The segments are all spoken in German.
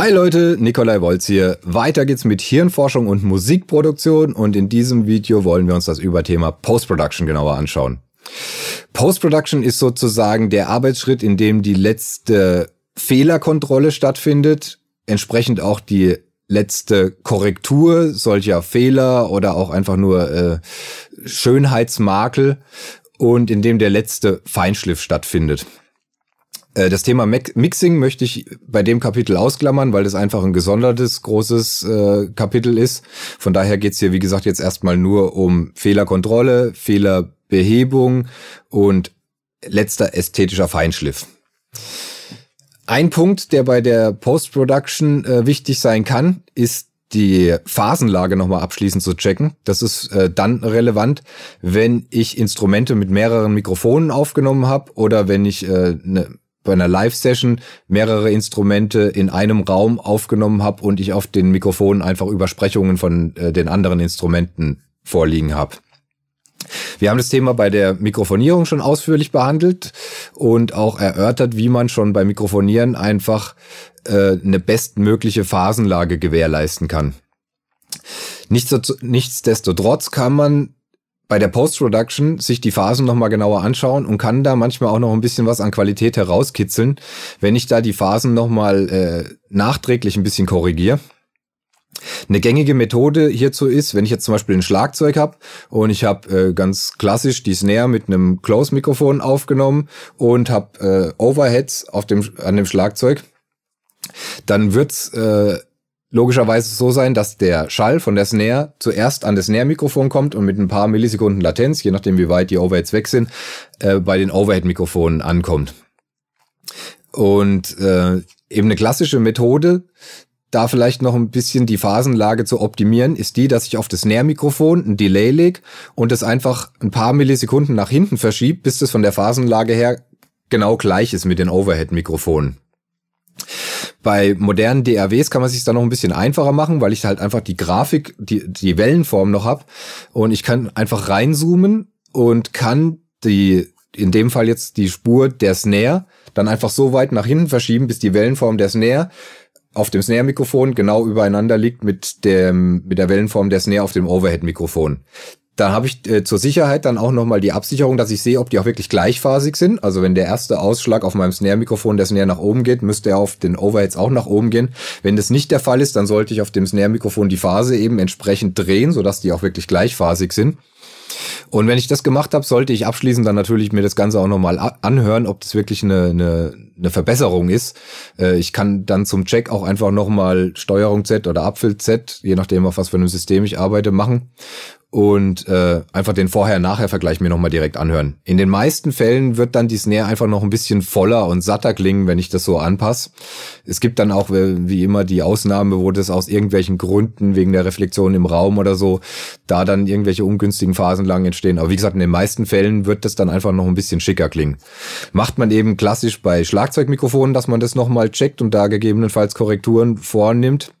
Hi Leute, Nikolai Wolz hier. Weiter geht's mit Hirnforschung und Musikproduktion und in diesem Video wollen wir uns das Überthema Post-Production genauer anschauen. Post-Production ist sozusagen der Arbeitsschritt, in dem die letzte Fehlerkontrolle stattfindet, entsprechend auch die letzte Korrektur solcher Fehler oder auch einfach nur äh, Schönheitsmakel und in dem der letzte Feinschliff stattfindet. Äh, das Thema Mixing möchte ich bei dem Kapitel ausklammern, weil das einfach ein gesondertes, großes äh, Kapitel ist. Von daher geht's hier, wie gesagt, jetzt erstmal nur um Fehlerkontrolle, Fehlerbehebung und letzter ästhetischer Feinschliff. Ein Punkt, der bei der Post-Production äh, wichtig sein kann, ist die Phasenlage nochmal abschließend zu checken. Das ist äh, dann relevant, wenn ich Instrumente mit mehreren Mikrofonen aufgenommen habe oder wenn ich äh, ne, bei einer Live-Session mehrere Instrumente in einem Raum aufgenommen habe und ich auf den Mikrofonen einfach Übersprechungen von äh, den anderen Instrumenten vorliegen habe. Wir haben das Thema bei der Mikrofonierung schon ausführlich behandelt und auch erörtert, wie man schon beim Mikrofonieren einfach äh, eine bestmögliche Phasenlage gewährleisten kann. Nichtsdestotrotz kann man bei der Post-Production sich die Phasen nochmal genauer anschauen und kann da manchmal auch noch ein bisschen was an Qualität herauskitzeln, wenn ich da die Phasen nochmal äh, nachträglich ein bisschen korrigiere. Eine gängige Methode hierzu ist, wenn ich jetzt zum Beispiel ein Schlagzeug habe und ich habe äh, ganz klassisch die Snare mit einem Close-Mikrofon aufgenommen und habe äh, Overheads auf dem, an dem Schlagzeug, dann wird's äh, logischerweise so sein, dass der Schall von der Snare zuerst an das Snare-Mikrofon kommt und mit ein paar Millisekunden Latenz, je nachdem wie weit die Overheads weg sind, äh, bei den Overhead-Mikrofonen ankommt. Und äh, eben eine klassische Methode, da vielleicht noch ein bisschen die Phasenlage zu optimieren, ist die, dass ich auf das Snare-Mikrofon ein Delay leg und es einfach ein paar Millisekunden nach hinten verschiebt, bis das von der Phasenlage her genau gleich ist mit den Overhead-Mikrofonen. Bei modernen DAWs kann man sich dann noch ein bisschen einfacher machen, weil ich halt einfach die Grafik, die, die Wellenform noch hab und ich kann einfach reinzoomen und kann die, in dem Fall jetzt die Spur der Snare, dann einfach so weit nach hinten verschieben, bis die Wellenform der Snare auf dem Snare-Mikrofon genau übereinander liegt mit dem mit der Wellenform der Snare auf dem Overhead-Mikrofon. Da habe ich äh, zur Sicherheit dann auch nochmal die Absicherung, dass ich sehe, ob die auch wirklich gleichphasig sind. Also wenn der erste Ausschlag auf meinem Snare-Mikrofon der Snare nach oben geht, müsste er auf den Overheads auch nach oben gehen. Wenn das nicht der Fall ist, dann sollte ich auf dem Snare-Mikrofon die Phase eben entsprechend drehen, sodass die auch wirklich gleichphasig sind. Und wenn ich das gemacht habe, sollte ich abschließend dann natürlich mir das Ganze auch nochmal anhören, ob das wirklich eine, eine, eine Verbesserung ist. Äh, ich kann dann zum Check auch einfach nochmal Steuerung Z oder Apfel Z, je nachdem auf was für einem System ich arbeite, machen und äh, einfach den Vorher-Nachher-Vergleich mir nochmal direkt anhören. In den meisten Fällen wird dann die Snare einfach noch ein bisschen voller und satter klingen, wenn ich das so anpasse. Es gibt dann auch äh, wie immer die Ausnahme, wo das aus irgendwelchen Gründen, wegen der Reflexion im Raum oder so, da dann irgendwelche ungünstigen Phasen lang entstehen. Aber wie gesagt, in den meisten Fällen wird das dann einfach noch ein bisschen schicker klingen. Macht man eben klassisch bei Schlagzeugmikrofonen, dass man das nochmal checkt und da gegebenenfalls Korrekturen vornimmt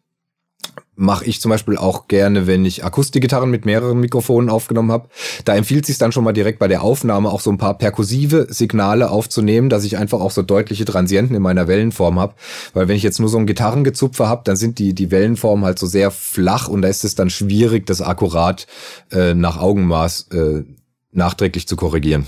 mache ich zum Beispiel auch gerne, wenn ich Akustikgitarren mit mehreren Mikrofonen aufgenommen habe. Da empfiehlt sich dann schon mal direkt bei der Aufnahme auch so ein paar perkussive Signale aufzunehmen, dass ich einfach auch so deutliche Transienten in meiner Wellenform habe. Weil wenn ich jetzt nur so ein Gitarrengezupfer habe, dann sind die, die Wellenformen halt so sehr flach und da ist es dann schwierig, das akkurat äh, nach Augenmaß äh, nachträglich zu korrigieren.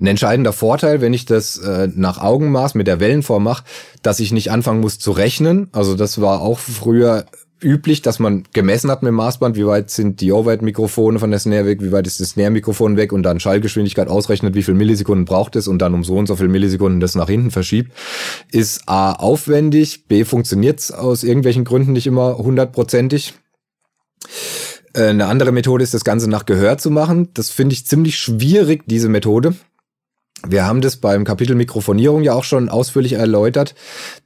Ein entscheidender Vorteil, wenn ich das äh, nach Augenmaß mit der Wellenform mache, dass ich nicht anfangen muss zu rechnen. Also das war auch früher üblich, dass man gemessen hat mit dem Maßband, wie weit sind die Overhead-Mikrofone von der Snare weg, wie weit ist das Snare-Mikrofon weg und dann Schallgeschwindigkeit ausrechnet, wie viel Millisekunden braucht es und dann um so und so viel Millisekunden das nach hinten verschiebt, ist A aufwendig, B funktioniert es aus irgendwelchen Gründen nicht immer hundertprozentig. Äh, eine andere Methode ist, das Ganze nach Gehör zu machen. Das finde ich ziemlich schwierig, diese Methode. Wir haben das beim Kapitel Mikrofonierung ja auch schon ausführlich erläutert,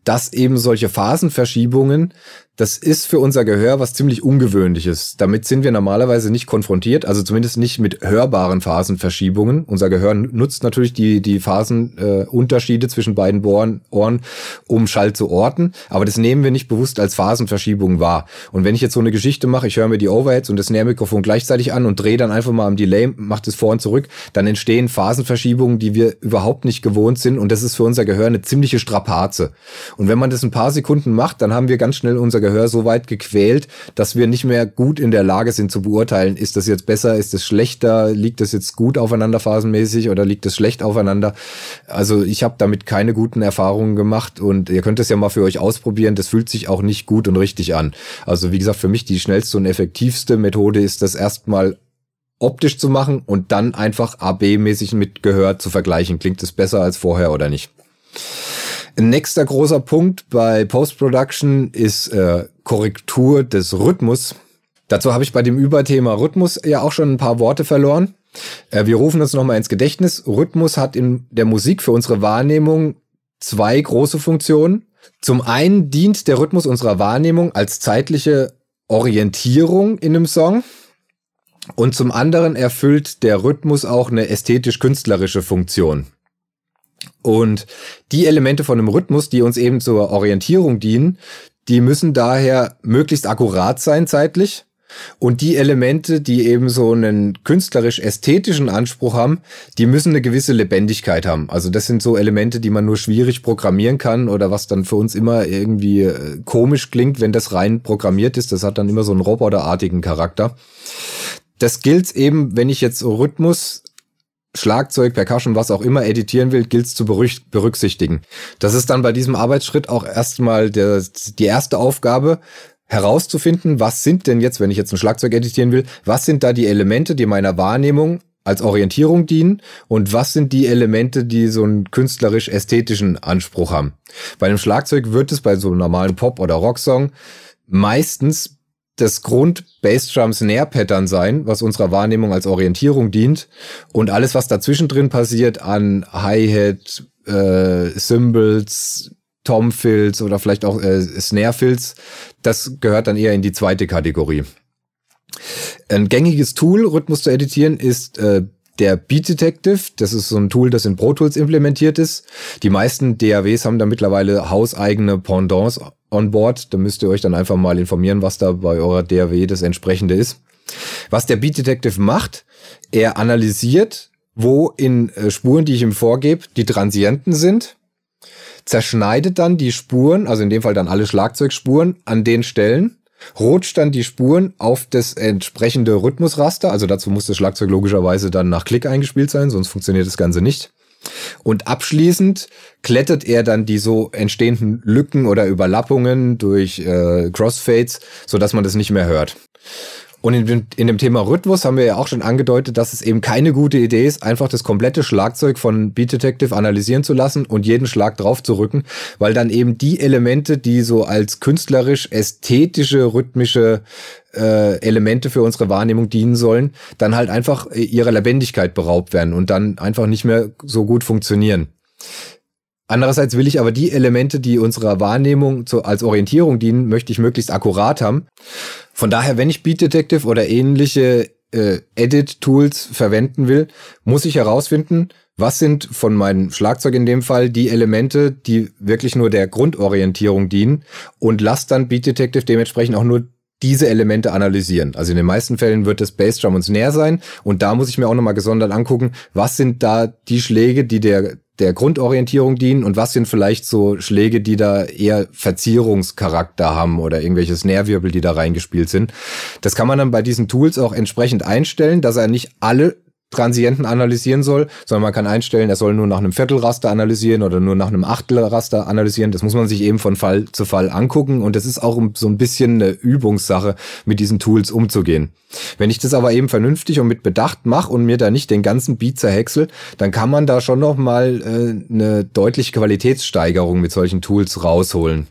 dass eben solche Phasenverschiebungen das ist für unser Gehör was ziemlich Ungewöhnliches. Damit sind wir normalerweise nicht konfrontiert, also zumindest nicht mit hörbaren Phasenverschiebungen. Unser Gehör nutzt natürlich die, die Phasenunterschiede äh, zwischen beiden Ohren, Ohren, um Schall zu orten, aber das nehmen wir nicht bewusst als Phasenverschiebung wahr. Und wenn ich jetzt so eine Geschichte mache, ich höre mir die Overheads und das Nährmikrofon gleichzeitig an und drehe dann einfach mal am Delay, macht es vor und zurück, dann entstehen Phasenverschiebungen, die wir überhaupt nicht gewohnt sind und das ist für unser Gehör eine ziemliche Strapaze. Und wenn man das ein paar Sekunden macht, dann haben wir ganz schnell unser Gehör Gehör so weit gequält, dass wir nicht mehr gut in der Lage sind zu beurteilen, ist das jetzt besser, ist es schlechter, liegt das jetzt gut aufeinander phasenmäßig oder liegt es schlecht aufeinander. Also ich habe damit keine guten Erfahrungen gemacht und ihr könnt es ja mal für euch ausprobieren. Das fühlt sich auch nicht gut und richtig an. Also wie gesagt, für mich die schnellste und effektivste Methode ist das erstmal optisch zu machen und dann einfach AB-mäßig mit Gehör zu vergleichen. Klingt es besser als vorher oder nicht? Nächster großer Punkt bei Post-Production ist äh, Korrektur des Rhythmus. Dazu habe ich bei dem Überthema Rhythmus ja auch schon ein paar Worte verloren. Äh, wir rufen uns nochmal ins Gedächtnis. Rhythmus hat in der Musik für unsere Wahrnehmung zwei große Funktionen. Zum einen dient der Rhythmus unserer Wahrnehmung als zeitliche Orientierung in einem Song. Und zum anderen erfüllt der Rhythmus auch eine ästhetisch-künstlerische Funktion. Und die Elemente von einem Rhythmus, die uns eben zur Orientierung dienen, die müssen daher möglichst akkurat sein zeitlich. Und die Elemente, die eben so einen künstlerisch-ästhetischen Anspruch haben, die müssen eine gewisse Lebendigkeit haben. Also das sind so Elemente, die man nur schwierig programmieren kann oder was dann für uns immer irgendwie äh, komisch klingt, wenn das rein programmiert ist. Das hat dann immer so einen roboterartigen Charakter. Das gilt eben, wenn ich jetzt Rhythmus Schlagzeug, Percussion, was auch immer editieren will, gilt es zu berücksichtigen. Das ist dann bei diesem Arbeitsschritt auch erstmal der, die erste Aufgabe, herauszufinden, was sind denn jetzt, wenn ich jetzt ein Schlagzeug editieren will, was sind da die Elemente, die meiner Wahrnehmung als Orientierung dienen und was sind die Elemente, die so einen künstlerisch-ästhetischen Anspruch haben. Bei einem Schlagzeug wird es bei so einem normalen Pop- oder Rocksong meistens das Grund Bassdrum Snare Pattern sein, was unserer Wahrnehmung als Orientierung dient und alles was dazwischen drin passiert an Hi-Hat, äh, Cymbals, Tom Fills oder vielleicht auch äh, Snare Fills, das gehört dann eher in die zweite Kategorie. Ein gängiges Tool, Rhythmus zu editieren, ist äh, der Beat Detective. Das ist so ein Tool, das in Pro Tools implementiert ist. Die meisten DAWs haben da mittlerweile hauseigene Pendants on board. Da müsst ihr euch dann einfach mal informieren, was da bei eurer DAW das entsprechende ist. Was der Beat Detective macht, er analysiert, wo in äh, Spuren, die ich ihm vorgebe, die Transienten sind, zerschneidet dann die Spuren, also in dem Fall dann alle Schlagzeugspuren, an den Stellen, rutscht dann die Spuren auf das entsprechende Rhythmusraster, also dazu muss das Schlagzeug logischerweise dann nach Klick eingespielt sein, sonst funktioniert das Ganze nicht. Und abschließend klettert er dann die so entstehenden Lücken oder Überlappungen durch äh, Crossfades, so dass man das nicht mehr hört. Und in dem, in dem Thema Rhythmus haben wir ja auch schon angedeutet, dass es eben keine gute Idee ist, einfach das komplette Schlagzeug von Beat Detective analysieren zu lassen und jeden Schlag drauf zu rücken, weil dann eben die Elemente, die so als künstlerisch-ästhetische, rhythmische äh, Elemente für unsere Wahrnehmung dienen sollen, dann halt einfach äh, ihrer Lebendigkeit beraubt werden und dann einfach nicht mehr so gut funktionieren. Andererseits will ich aber die Elemente, die unserer Wahrnehmung zu, als Orientierung dienen, möchte ich möglichst akkurat haben. Von daher, wenn ich Beat Detective oder ähnliche äh, Edit-Tools verwenden will, muss ich herausfinden, was sind von meinem Schlagzeug in dem Fall die Elemente, die wirklich nur der Grundorientierung dienen und lass dann Beat Detective dementsprechend auch nur diese Elemente analysieren. Also in den meisten Fällen wird es Bassdrum und Snare sein und da muss ich mir auch nochmal gesondert angucken, was sind da die Schläge, die der der Grundorientierung dienen und was sind vielleicht so Schläge, die da eher Verzierungscharakter haben oder irgendwelche Snare-Wirbel, die da reingespielt sind. Das kann man dann bei diesen Tools auch entsprechend einstellen, dass er nicht alle Transienten analysieren soll, sondern man kann einstellen, er soll nur nach einem Viertelraster analysieren oder nur nach einem Achtelraster analysieren. Das muss man sich eben von Fall zu Fall angucken und das ist auch so ein bisschen eine Übungssache, mit diesen Tools umzugehen. Wenn ich das aber eben vernünftig und mit Bedacht mache und mir da nicht den ganzen Beat zerhäcksel, dann kann man da schon noch mal äh, eine deutliche Qualitätssteigerung mit solchen Tools rausholen.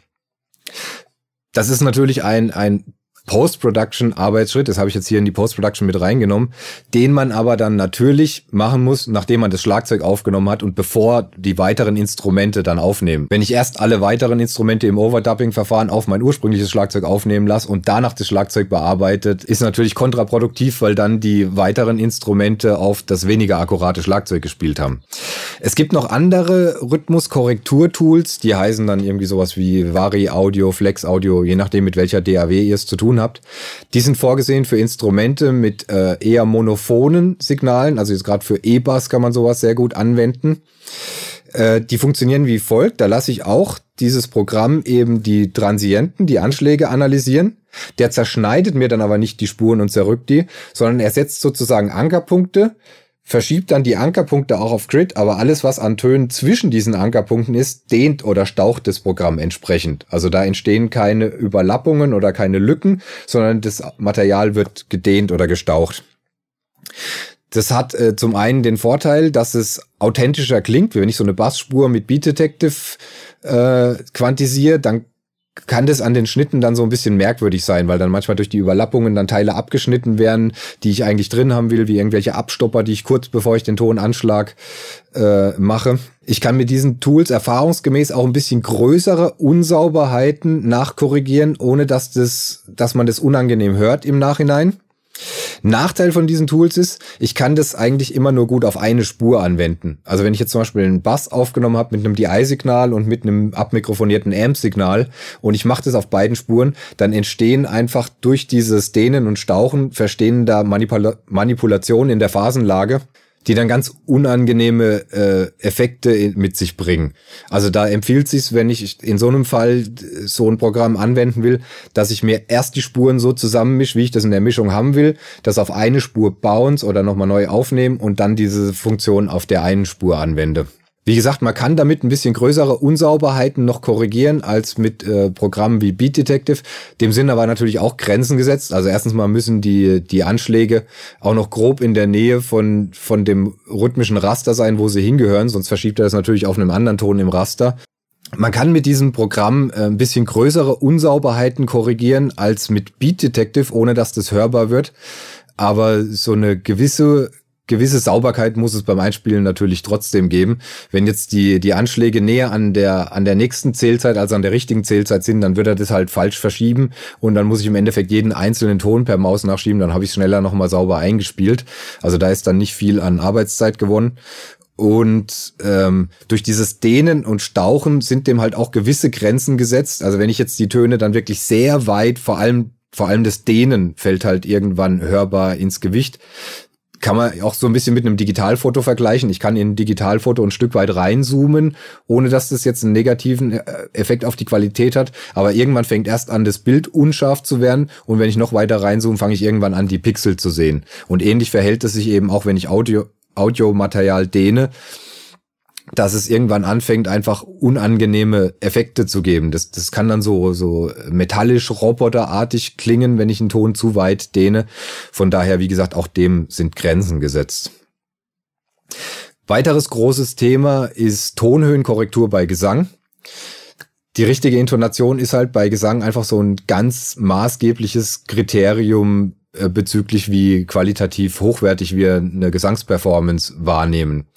Das ist natürlich ein, ein Post-Production-Arbeitsschritt, das habe ich jetzt hier in die Post-Production mit reingenommen, den man aber dann natürlich machen muss, nachdem man das Schlagzeug aufgenommen hat und bevor die weiteren Instrumente dann aufnehmen. Wenn ich erst alle weiteren Instrumente im Overdubbing-Verfahren auf mein ursprüngliches Schlagzeug aufnehmen lasse und danach das Schlagzeug bearbeitet, ist natürlich kontraproduktiv, weil dann die weiteren Instrumente auf das weniger akkurate Schlagzeug gespielt haben. Es gibt noch andere Rhythmuskorrektur-Tools, die heißen dann irgendwie sowas wie Vari Audio, Flex Audio, je nachdem mit welcher DAW ihr es zu tun habt. Die sind vorgesehen für Instrumente mit äh, eher monophonen Signalen, also jetzt gerade für E-Bass kann man sowas sehr gut anwenden. Äh, die funktionieren wie folgt. Da lasse ich auch dieses Programm eben die Transienten, die Anschläge analysieren. Der zerschneidet mir dann aber nicht die Spuren und zerrückt die, sondern er setzt sozusagen Ankerpunkte, verschiebt dann die Ankerpunkte auch auf Grid, aber alles, was an Tönen zwischen diesen Ankerpunkten ist, dehnt oder staucht das Programm entsprechend. Also da entstehen keine Überlappungen oder keine Lücken, sondern das Material wird gedehnt oder gestaucht. Das hat äh, zum einen den Vorteil, dass es authentischer klingt. Wenn ich so eine Bassspur mit Beat Detective äh, quantisiere, dann kann das an den Schnitten dann so ein bisschen merkwürdig sein, weil dann manchmal durch die Überlappungen dann Teile abgeschnitten werden, die ich eigentlich drin haben will, wie irgendwelche Abstopper, die ich kurz bevor ich den Ton anschlag äh, mache. Ich kann mit diesen Tools erfahrungsgemäß auch ein bisschen größere Unsauberheiten nachkorrigieren, ohne dass das, dass man das unangenehm hört im Nachhinein. Nachteil von diesen Tools ist, ich kann das eigentlich immer nur gut auf eine Spur anwenden. Also wenn ich jetzt zum Beispiel einen Bass aufgenommen habe mit einem DI-Signal und mit einem abmikrofonierten Amp-Signal und ich mache das auf beiden Spuren, dann entstehen einfach durch dieses Dehnen und Stauchen verstehen da Manipula Manipulationen in der Phasenlage die dann ganz unangenehme äh, Effekte mit sich bringen. Also da empfiehlt sich, wenn ich in so einem Fall so ein Programm anwenden will, dass ich mir erst die Spuren so zusammenmische, wie ich das in der Mischung haben will, das auf eine Spur bounce oder nochmal neu aufnehmen und dann diese Funktion auf der einen Spur anwende. Wie gesagt, man kann damit ein bisschen größere Unsauberheiten noch korrigieren als mit äh, Programmen wie Beat Detective. Dem sind aber natürlich auch Grenzen gesetzt. Also erstens mal müssen die, die Anschläge auch noch grob in der Nähe von, von dem rhythmischen Raster sein, wo sie hingehören, sonst verschiebt er das natürlich auf einem anderen Ton im Raster. Man kann mit diesem Programm äh, ein bisschen größere Unsauberheiten korrigieren als mit Beat Detective, ohne dass das hörbar wird. Aber so eine gewisse gewisse Sauberkeit muss es beim Einspielen natürlich trotzdem geben. Wenn jetzt die, die Anschläge näher an der, an der nächsten Zählzeit, also an der richtigen Zählzeit sind, dann wird er das halt falsch verschieben und dann muss ich im Endeffekt jeden einzelnen Ton per Maus nachschieben, dann habe ich schneller nochmal sauber eingespielt. Also da ist dann nicht viel an Arbeitszeit gewonnen. Und ähm, durch dieses Dehnen und Stauchen sind dem halt auch gewisse Grenzen gesetzt. Also wenn ich jetzt die Töne dann wirklich sehr weit, vor allem vor allem das Dehnen fällt halt irgendwann hörbar ins Gewicht kann man auch so ein bisschen mit einem Digitalfoto vergleichen. Ich kann in ein Digitalfoto ein Stück weit reinzoomen, ohne dass das jetzt einen negativen äh, Effekt auf die Qualität hat. Aber irgendwann fängt erst an, das Bild unscharf zu werden. Und wenn ich noch weiter reinzoome, fange ich irgendwann an, die Pixel zu sehen. Und ähnlich verhält es sich eben auch, wenn ich Audio, Audiomaterial dehne dass es irgendwann anfängt, einfach unangenehme Effekte zu geben. Das, das kann dann so, so metallisch, roboterartig klingen, wenn ich einen Ton zu weit dehne. Von daher, wie gesagt, auch dem sind Grenzen gesetzt. Weiteres großes Thema ist Tonhöhenkorrektur bei Gesang. Die richtige Intonation ist halt bei Gesang einfach so ein ganz maßgebliches Kriterium bezüglich wie qualitativ hochwertig wir eine Gesangsperformance wahrnehmen.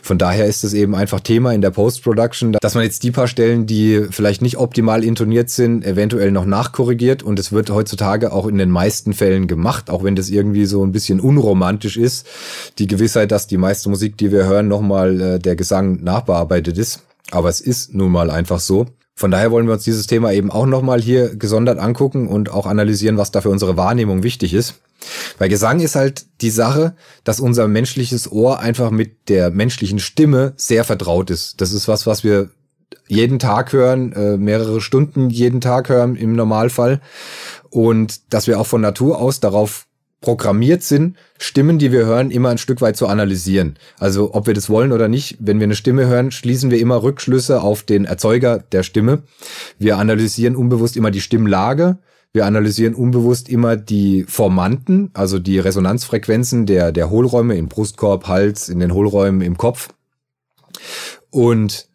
Von daher ist es eben einfach Thema in der Post-Production, dass man jetzt die paar Stellen, die vielleicht nicht optimal intoniert sind, eventuell noch nachkorrigiert und es wird heutzutage auch in den meisten Fällen gemacht, auch wenn das irgendwie so ein bisschen unromantisch ist. Die Gewissheit, dass die meiste Musik, die wir hören, nochmal äh, der Gesang nachbearbeitet ist. Aber es ist nun mal einfach so. Von daher wollen wir uns dieses Thema eben auch nochmal hier gesondert angucken und auch analysieren, was da für unsere Wahrnehmung wichtig ist. Bei Gesang ist halt die Sache, dass unser menschliches Ohr einfach mit der menschlichen Stimme sehr vertraut ist. Das ist was, was wir jeden Tag hören, äh, mehrere Stunden jeden Tag hören im Normalfall. Und dass wir auch von Natur aus darauf programmiert sind, Stimmen, die wir hören, immer ein Stück weit zu analysieren. Also ob wir das wollen oder nicht, wenn wir eine Stimme hören, schließen wir immer Rückschlüsse auf den Erzeuger der Stimme. Wir analysieren unbewusst immer die Stimmlage. Wir analysieren unbewusst immer die Formanten, also die Resonanzfrequenzen der, der Hohlräume im Brustkorb, Hals, in den Hohlräumen im Kopf. Und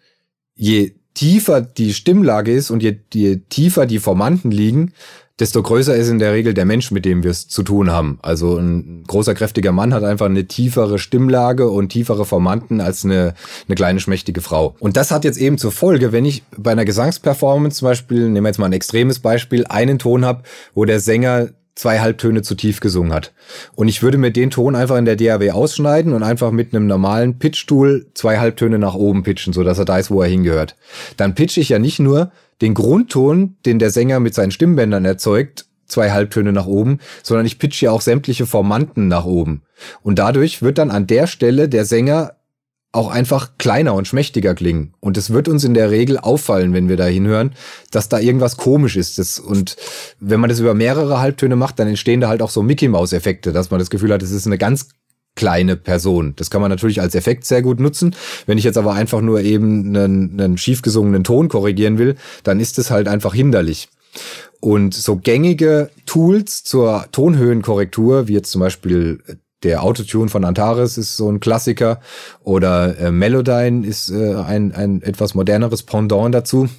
je tiefer die Stimmlage ist und je, je tiefer die Formanten liegen, desto größer ist in der Regel der Mensch, mit dem wir es zu tun haben. Also ein großer, kräftiger Mann hat einfach eine tiefere Stimmlage und tiefere Formanten als eine, eine kleine, schmächtige Frau. Und das hat jetzt eben zur Folge, wenn ich bei einer Gesangsperformance zum Beispiel, nehmen wir jetzt mal ein extremes Beispiel, einen Ton habe, wo der Sänger zwei Halbtöne zu tief gesungen hat. Und ich würde mir den Ton einfach in der DAW ausschneiden und einfach mit einem normalen Pitch-Tool zwei Halbtöne nach oben pitchen, so dass er da ist, wo er hingehört. Dann pitche ich ja nicht nur den Grundton, den der Sänger mit seinen Stimmbändern erzeugt, zwei Halbtöne nach oben, sondern ich pitche ja auch sämtliche Formanten nach oben. Und dadurch wird dann an der Stelle der Sänger auch einfach kleiner und schmächtiger klingen. Und es wird uns in der Regel auffallen, wenn wir da hinhören, dass da irgendwas komisch ist. Und wenn man das über mehrere Halbtöne macht, dann entstehen da halt auch so Mickey-Maus-Effekte, dass man das Gefühl hat, es ist eine ganz kleine Person. Das kann man natürlich als Effekt sehr gut nutzen. Wenn ich jetzt aber einfach nur eben einen, einen schief gesungenen Ton korrigieren will, dann ist es halt einfach hinderlich. Und so gängige Tools zur Tonhöhenkorrektur, wie jetzt zum Beispiel der Autotune von Antares ist so ein Klassiker oder äh, Melodyne ist äh, ein, ein etwas moderneres Pendant dazu.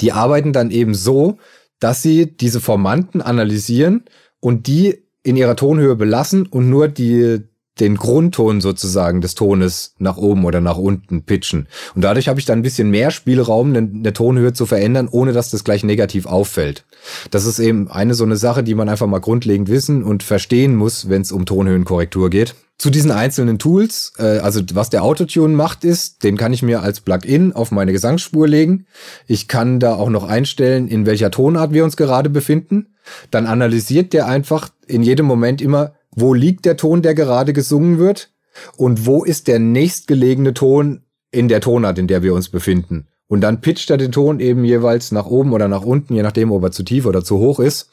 Die arbeiten dann eben so, dass sie diese Formanten analysieren und die in ihrer Tonhöhe belassen und nur die den Grundton sozusagen des Tones nach oben oder nach unten pitchen. Und dadurch habe ich dann ein bisschen mehr Spielraum, eine Tonhöhe zu verändern, ohne dass das gleich negativ auffällt. Das ist eben eine so eine Sache, die man einfach mal grundlegend wissen und verstehen muss, wenn es um Tonhöhenkorrektur geht. Zu diesen einzelnen Tools, äh, also was der Autotune macht, ist, den kann ich mir als Plugin auf meine Gesangsspur legen. Ich kann da auch noch einstellen, in welcher Tonart wir uns gerade befinden. Dann analysiert der einfach in jedem Moment immer, wo liegt der Ton, der gerade gesungen wird und wo ist der nächstgelegene Ton in der Tonart, in der wir uns befinden. Und dann pitcht er den Ton eben jeweils nach oben oder nach unten, je nachdem, ob er zu tief oder zu hoch ist.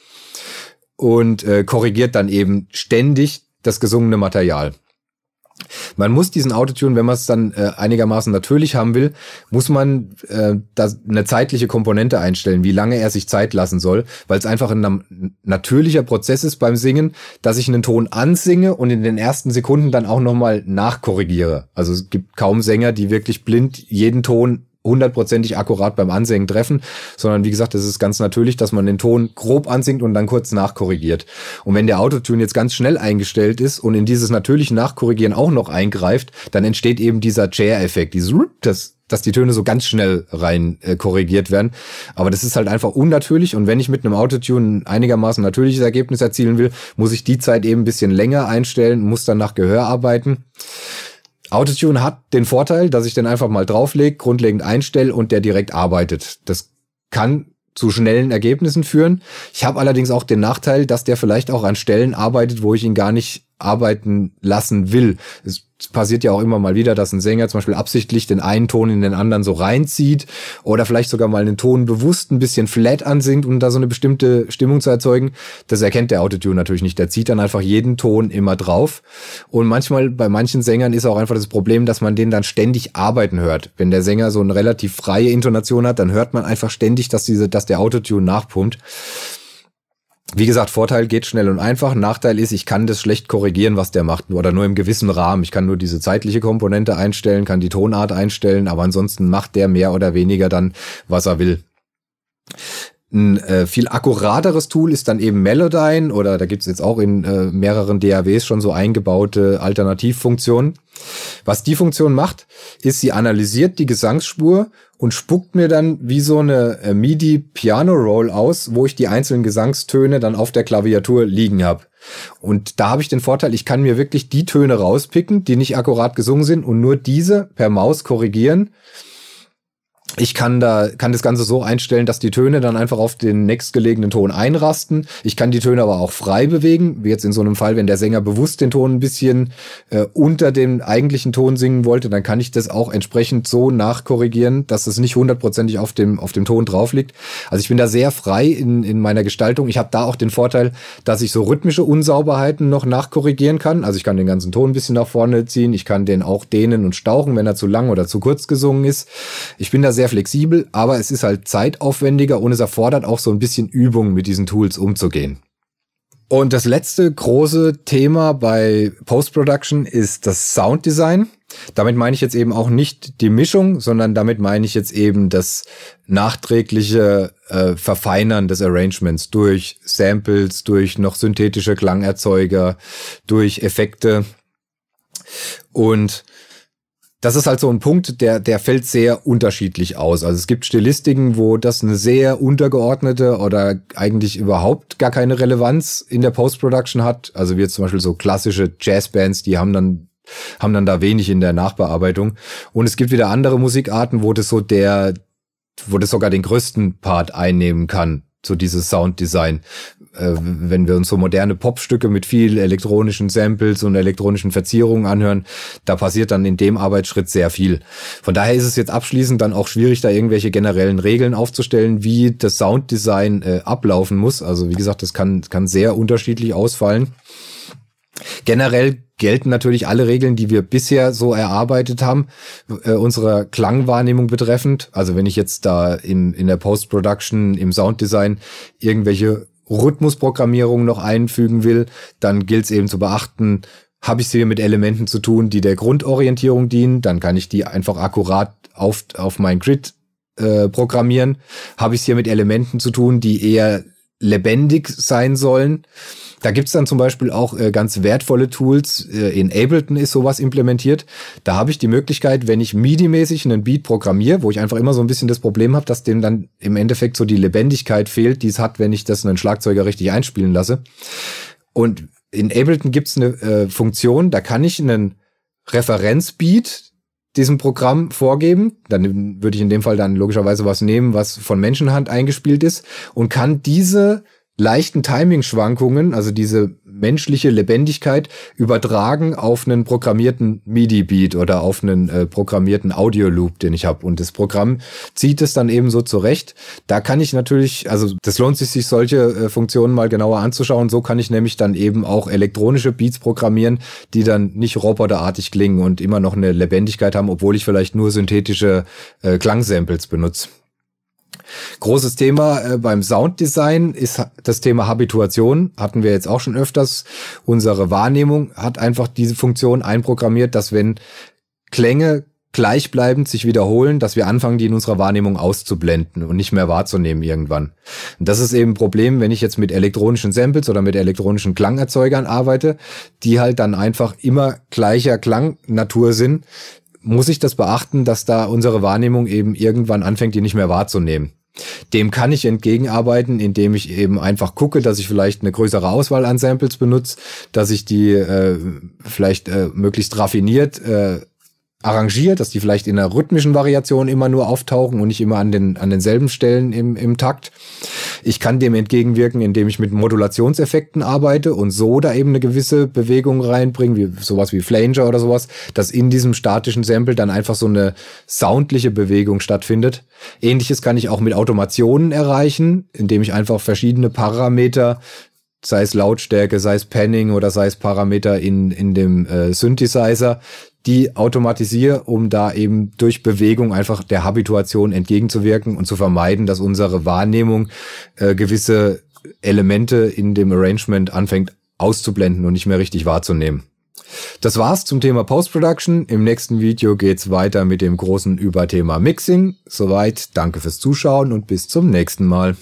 Und äh, korrigiert dann eben ständig das gesungene Material. Man muss diesen Autotune, wenn man es dann äh, einigermaßen natürlich haben will, muss man äh, da eine zeitliche Komponente einstellen, wie lange er sich Zeit lassen soll, weil es einfach ein natürlicher Prozess ist beim Singen, dass ich einen Ton ansinge und in den ersten Sekunden dann auch nochmal nachkorrigiere. Also es gibt kaum Sänger, die wirklich blind jeden Ton hundertprozentig akkurat beim Ansingen treffen, sondern wie gesagt, es ist ganz natürlich, dass man den Ton grob ansingt und dann kurz nachkorrigiert. Und wenn der Autotune jetzt ganz schnell eingestellt ist und in dieses natürliche Nachkorrigieren auch noch eingreift, dann entsteht eben dieser Chair-Effekt, dieses das dass die Töne so ganz schnell rein äh, korrigiert werden. Aber das ist halt einfach unnatürlich. Und wenn ich mit einem Autotune ein einigermaßen natürliches Ergebnis erzielen will, muss ich die Zeit eben ein bisschen länger einstellen, muss dann nach Gehör arbeiten. Autotune hat den Vorteil, dass ich den einfach mal drauflege, grundlegend einstelle und der direkt arbeitet. Das kann zu schnellen Ergebnissen führen. Ich habe allerdings auch den Nachteil, dass der vielleicht auch an Stellen arbeitet, wo ich ihn gar nicht arbeiten lassen will. Es passiert ja auch immer mal wieder, dass ein Sänger zum Beispiel absichtlich den einen Ton in den anderen so reinzieht oder vielleicht sogar mal einen Ton bewusst ein bisschen flat ansingt, um da so eine bestimmte Stimmung zu erzeugen. Das erkennt der Autotune natürlich nicht. Der zieht dann einfach jeden Ton immer drauf. Und manchmal bei manchen Sängern ist auch einfach das Problem, dass man den dann ständig arbeiten hört. Wenn der Sänger so eine relativ freie Intonation hat, dann hört man einfach ständig, dass diese, dass der Autotune nachpumpt. Wie gesagt, Vorteil geht schnell und einfach. Nachteil ist, ich kann das schlecht korrigieren, was der macht, oder nur im gewissen Rahmen. Ich kann nur diese zeitliche Komponente einstellen, kann die Tonart einstellen, aber ansonsten macht der mehr oder weniger dann, was er will. Ein äh, viel akkurateres Tool ist dann eben Melodyne oder da gibt's jetzt auch in äh, mehreren DAWs schon so eingebaute Alternativfunktionen. Was die Funktion macht, ist, sie analysiert die Gesangsspur und spuckt mir dann wie so eine äh, MIDI-Piano-Roll aus, wo ich die einzelnen Gesangstöne dann auf der Klaviatur liegen habe. Und da habe ich den Vorteil, ich kann mir wirklich die Töne rauspicken, die nicht akkurat gesungen sind und nur diese per Maus korrigieren ich kann da, kann das Ganze so einstellen, dass die Töne dann einfach auf den nächstgelegenen Ton einrasten. Ich kann die Töne aber auch frei bewegen, wie jetzt in so einem Fall, wenn der Sänger bewusst den Ton ein bisschen äh, unter dem eigentlichen Ton singen wollte, dann kann ich das auch entsprechend so nachkorrigieren, dass es nicht hundertprozentig auf dem, auf dem Ton drauf liegt. Also ich bin da sehr frei in, in meiner Gestaltung. Ich habe da auch den Vorteil, dass ich so rhythmische Unsauberheiten noch nachkorrigieren kann. Also ich kann den ganzen Ton ein bisschen nach vorne ziehen. Ich kann den auch dehnen und stauchen, wenn er zu lang oder zu kurz gesungen ist. Ich bin da sehr flexibel, aber es ist halt zeitaufwendiger und es erfordert auch so ein bisschen Übung, mit diesen Tools umzugehen. Und das letzte große Thema bei Post-Production ist das Sounddesign. Damit meine ich jetzt eben auch nicht die Mischung, sondern damit meine ich jetzt eben das nachträgliche äh, Verfeinern des Arrangements durch Samples, durch noch synthetische Klangerzeuger, durch Effekte. Und das ist halt so ein Punkt, der, der fällt sehr unterschiedlich aus. Also es gibt Stilistiken, wo das eine sehr untergeordnete oder eigentlich überhaupt gar keine Relevanz in der Post-Production hat. Also wie jetzt zum Beispiel so klassische Jazzbands, die haben dann haben dann da wenig in der Nachbearbeitung. Und es gibt wieder andere Musikarten, wo das so der, wo das sogar den größten Part einnehmen kann so dieses Sounddesign. Äh, wenn wir uns so moderne Popstücke mit viel elektronischen Samples und elektronischen Verzierungen anhören, da passiert dann in dem Arbeitsschritt sehr viel. Von daher ist es jetzt abschließend dann auch schwierig, da irgendwelche generellen Regeln aufzustellen, wie das Sounddesign äh, ablaufen muss. Also wie gesagt, das kann, kann sehr unterschiedlich ausfallen. Generell gelten natürlich alle Regeln, die wir bisher so erarbeitet haben, äh, unserer Klangwahrnehmung betreffend. Also wenn ich jetzt da in, in der Post-Production, im Sounddesign irgendwelche Rhythmusprogrammierung noch einfügen will, dann gilt es eben zu beachten, habe ich es hier mit Elementen zu tun, die der Grundorientierung dienen, dann kann ich die einfach akkurat auf, auf mein Grid äh, programmieren. Habe ich es hier mit Elementen zu tun, die eher lebendig sein sollen, da gibt's dann zum Beispiel auch äh, ganz wertvolle Tools. Äh, in Ableton ist sowas implementiert. Da habe ich die Möglichkeit, wenn ich MIDI-mäßig einen Beat programmiere, wo ich einfach immer so ein bisschen das Problem habe, dass dem dann im Endeffekt so die Lebendigkeit fehlt, die es hat, wenn ich das einen Schlagzeuger richtig einspielen lasse. Und in Ableton gibt's eine äh, Funktion, da kann ich einen Referenzbeat diesem Programm vorgeben. Dann würde ich in dem Fall dann logischerweise was nehmen, was von Menschenhand eingespielt ist und kann diese leichten Timing-Schwankungen, also diese menschliche Lebendigkeit, übertragen auf einen programmierten MIDI-Beat oder auf einen äh, programmierten Audio-Loop, den ich habe. Und das Programm zieht es dann eben so zurecht. Da kann ich natürlich, also das lohnt sich, sich solche äh, Funktionen mal genauer anzuschauen. So kann ich nämlich dann eben auch elektronische Beats programmieren, die dann nicht roboterartig klingen und immer noch eine Lebendigkeit haben, obwohl ich vielleicht nur synthetische äh, Klangsamples benutze. Großes Thema äh, beim Sounddesign ist das Thema Habituation. Hatten wir jetzt auch schon öfters. Unsere Wahrnehmung hat einfach diese Funktion einprogrammiert, dass wenn Klänge gleichbleibend sich wiederholen, dass wir anfangen, die in unserer Wahrnehmung auszublenden und nicht mehr wahrzunehmen irgendwann. Und das ist eben ein Problem, wenn ich jetzt mit elektronischen Samples oder mit elektronischen Klangerzeugern arbeite, die halt dann einfach immer gleicher Klangnatur sind, muss ich das beachten, dass da unsere Wahrnehmung eben irgendwann anfängt, die nicht mehr wahrzunehmen. Dem kann ich entgegenarbeiten, indem ich eben einfach gucke, dass ich vielleicht eine größere Auswahl an Samples benutze, dass ich die äh, vielleicht äh, möglichst raffiniert äh, arrangiert, dass die vielleicht in einer rhythmischen Variation immer nur auftauchen und nicht immer an, den, an denselben Stellen im, im Takt. Ich kann dem entgegenwirken, indem ich mit Modulationseffekten arbeite und so da eben eine gewisse Bewegung reinbringe, wie sowas wie Flanger oder sowas, dass in diesem statischen Sample dann einfach so eine soundliche Bewegung stattfindet. Ähnliches kann ich auch mit Automationen erreichen, indem ich einfach verschiedene Parameter sei es Lautstärke, sei es Panning oder sei es Parameter in, in dem äh, Synthesizer, die automatisiere, um da eben durch Bewegung einfach der Habituation entgegenzuwirken und zu vermeiden, dass unsere Wahrnehmung äh, gewisse Elemente in dem Arrangement anfängt auszublenden und nicht mehr richtig wahrzunehmen. Das war's zum Thema Post-Production. Im nächsten Video geht's weiter mit dem großen Überthema Mixing. Soweit, danke fürs Zuschauen und bis zum nächsten Mal.